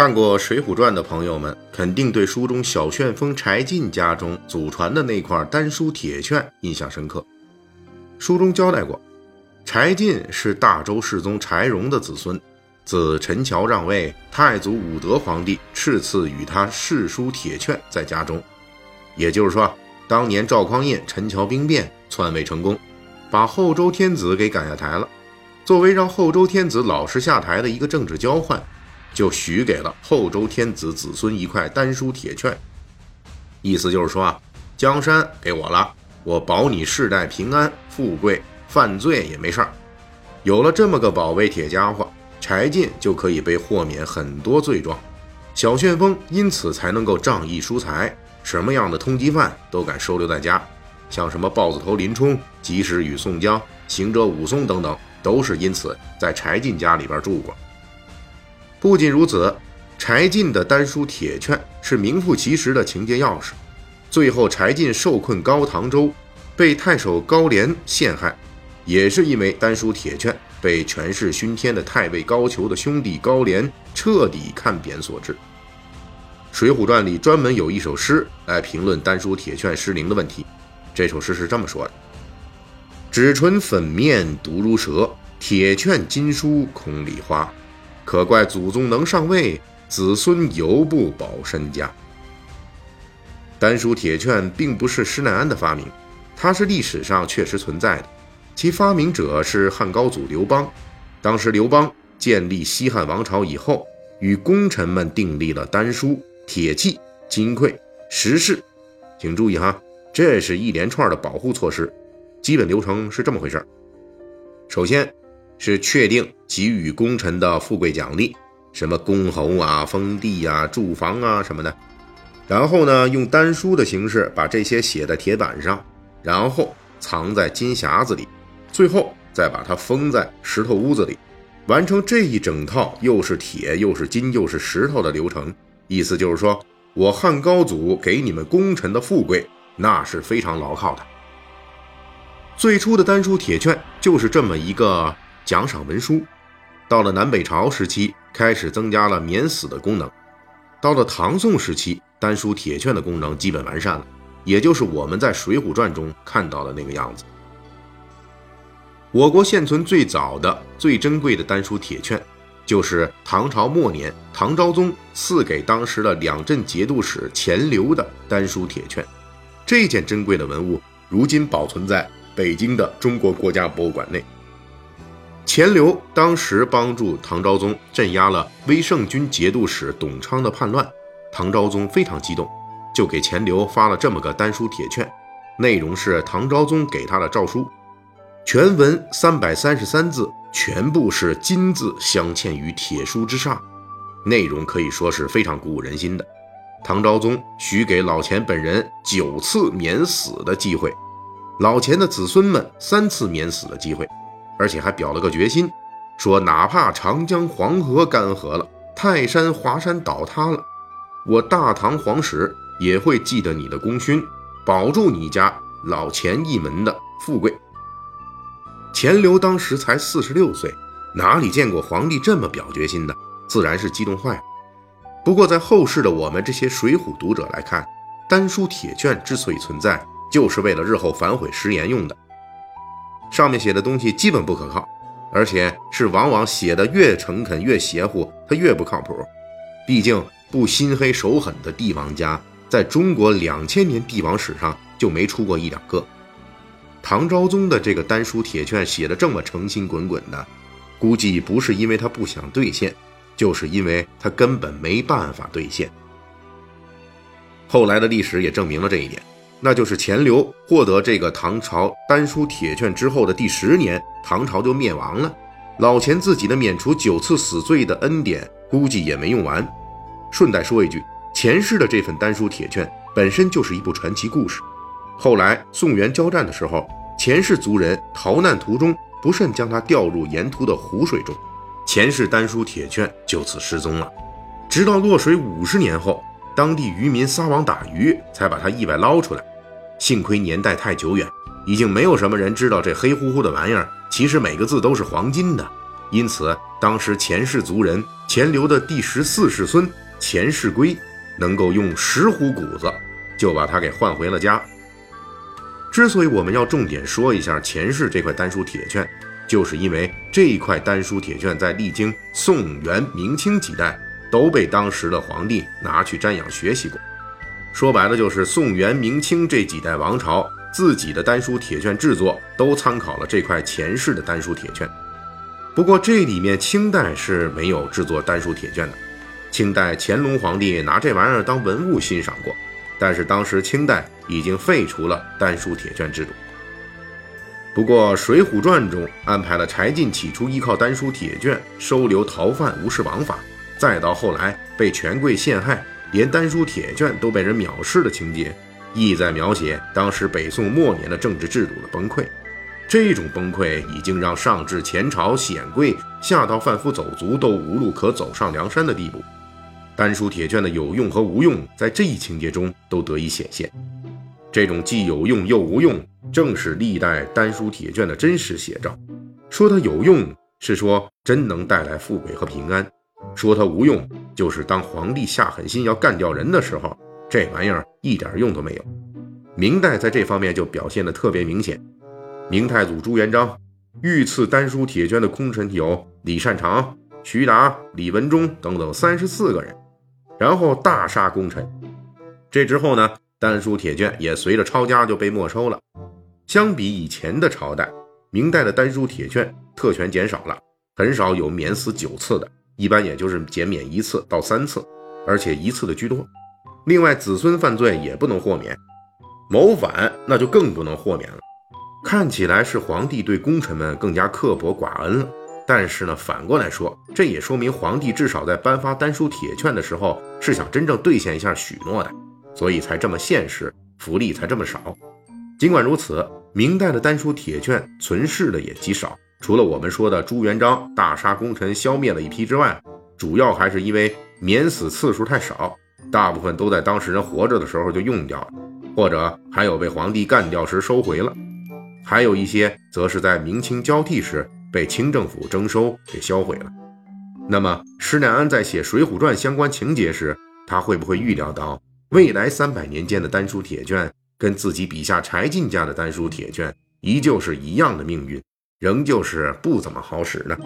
看过《水浒传》的朋友们，肯定对书中小旋风柴进家中祖传的那块丹书铁券印象深刻。书中交代过，柴进是大周世宗柴荣的子孙，自陈桥让位，太祖武德皇帝赐赐与他世书铁券在家中。也就是说，当年赵匡胤陈桥兵变篡位成功，把后周天子给赶下台了，作为让后周天子老实下台的一个政治交换。就许给了后周天子子孙一块丹书铁券，意思就是说啊，江山给我了，我保你世代平安富贵，犯罪也没事儿。有了这么个宝贝铁家伙，柴进就可以被豁免很多罪状，小旋风因此才能够仗义疏财，什么样的通缉犯都敢收留在家，像什么豹子头林冲、及时雨宋江、行者武松等等，都是因此在柴进家里边住过。不仅如此，柴进的丹书铁券是名副其实的情节钥匙。最后，柴进受困高唐州，被太守高廉陷害，也是因为丹书铁券被权势熏天的太尉高俅的兄弟高廉彻底看扁所致。《水浒传》里专门有一首诗来评论丹书铁券失灵的问题。这首诗是这么说的：“纸唇粉面毒如蛇，铁券金书空里花。”可怪祖宗能上位，子孙犹不保身家。丹书铁券并不是施耐庵的发明，它是历史上确实存在的。其发明者是汉高祖刘邦。当时刘邦建立西汉王朝以后，与功臣们订立了丹书、铁器、金匮、石室。请注意哈，这是一连串的保护措施。基本流程是这么回事首先。是确定给予功臣的富贵奖励，什么公侯啊、封地啊、住房啊什么的。然后呢，用丹书的形式把这些写在铁板上，然后藏在金匣子里，最后再把它封在石头屋子里，完成这一整套又是铁又是金又是石头的流程。意思就是说，我汉高祖给你们功臣的富贵，那是非常牢靠的。最初的丹书铁券就是这么一个。奖赏文书，到了南北朝时期，开始增加了免死的功能。到了唐宋时期，丹书铁券的功能基本完善了，也就是我们在《水浒传》中看到的那个样子。我国现存最早的、最珍贵的丹书铁券，就是唐朝末年唐昭宗赐给当时的两镇节度使钱镠的丹书铁券。这件珍贵的文物，如今保存在北京的中国国家博物馆内。钱镠当时帮助唐昭宗镇压了威胜军节度使董昌的叛乱，唐昭宗非常激动，就给钱镠发了这么个丹书铁券，内容是唐昭宗给他的诏书，全文三百三十三字，全部是金字镶嵌于铁书之上，内容可以说是非常鼓舞人心的。唐昭宗许给老钱本人九次免死的机会，老钱的子孙们三次免死的机会。而且还表了个决心，说哪怕长江黄河干涸了，泰山华山倒塌了，我大唐皇室也会记得你的功勋，保住你家老钱一门的富贵。钱镠当时才四十六岁，哪里见过皇帝这么表决心的，自然是激动坏了。不过在后世的我们这些水浒读者来看，丹书铁券之所以存在，就是为了日后反悔食言用的。上面写的东西基本不可靠，而且是往往写的越诚恳越邪乎，他越不靠谱。毕竟不心黑手狠的帝王家，在中国两千年帝王史上就没出过一两个。唐昭宗的这个丹书铁券写的这么诚心滚滚的，估计不是因为他不想兑现，就是因为他根本没办法兑现。后来的历史也证明了这一点。那就是钱镠获得这个唐朝丹书铁券之后的第十年，唐朝就灭亡了。老钱自己的免除九次死罪的恩典，估计也没用完。顺带说一句，钱氏的这份丹书铁券本身就是一部传奇故事。后来宋元交战的时候，钱氏族人逃难途中不慎将他掉入沿途的湖水中，钱氏丹书铁券就此失踪了。直到落水五十年后，当地渔民撒网打鱼，才把它意外捞出来。幸亏年代太久远，已经没有什么人知道这黑乎乎的玩意儿，其实每个字都是黄金的。因此，当时钱氏族人钱镠的第十四世孙钱世圭，能够用石斛谷子就把它给换回了家。之所以我们要重点说一下钱氏这块丹书铁券，就是因为这一块丹书铁券在历经宋、元、明清几代，都被当时的皇帝拿去瞻仰学习过。说白了，就是宋元明清这几代王朝自己的丹书铁券制作都参考了这块钱氏的丹书铁券。不过这里面清代是没有制作丹书铁券的。清代乾隆皇帝拿这玩意儿当文物欣赏过，但是当时清代已经废除了丹书铁券制度。不过《水浒传》中安排了柴进起初依靠丹书铁券收留逃犯无视王法，再到后来被权贵陷害。连丹书铁券都被人藐视的情节，意在描写当时北宋末年的政治制度的崩溃。这种崩溃已经让上至前朝显贵，下到贩夫走卒都无路可走上梁山的地步。丹书铁券的有用和无用，在这一情节中都得以显现。这种既有用又无用，正是历代丹书铁券的真实写照。说它有用，是说真能带来富贵和平安。说它无用，就是当皇帝下狠心要干掉人的时候，这玩意儿一点用都没有。明代在这方面就表现得特别明显。明太祖朱元璋御赐丹书铁券的功臣有李善长、徐达、李文忠等等三十四个人，然后大杀功臣。这之后呢，丹书铁券也随着抄家就被没收了。相比以前的朝代，明代的丹书铁券特权减少了，很少有免死九次的。一般也就是减免一次到三次，而且一次的居多。另外，子孙犯罪也不能豁免，谋反那就更不能豁免了。看起来是皇帝对功臣们更加刻薄寡恩了，但是呢，反过来说，这也说明皇帝至少在颁发丹书铁券的时候是想真正兑现一下许诺的，所以才这么现实，福利才这么少。尽管如此，明代的丹书铁券存世的也极少。除了我们说的朱元璋大杀功臣消灭了一批之外，主要还是因为免死次数太少，大部分都在当事人活着的时候就用掉了，或者还有被皇帝干掉时收回了，还有一些则是在明清交替时被清政府征收给销毁了。那么施耐庵在写《水浒传》相关情节时，他会不会预料到未来三百年间的丹书铁券跟自己笔下柴进家的丹书铁券依旧是一样的命运？仍旧是不怎么好使的。